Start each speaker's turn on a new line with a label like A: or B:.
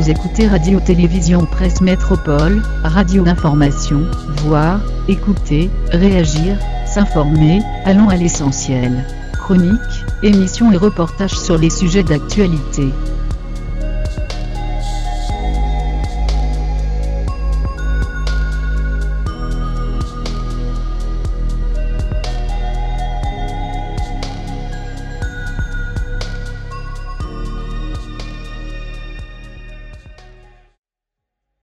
A: Vous écoutez Radio-Télévision Presse Métropole, radio d'information, voir, écouter, réagir, s'informer, allons à l'essentiel. Chroniques, émissions et reportages sur les sujets d'actualité.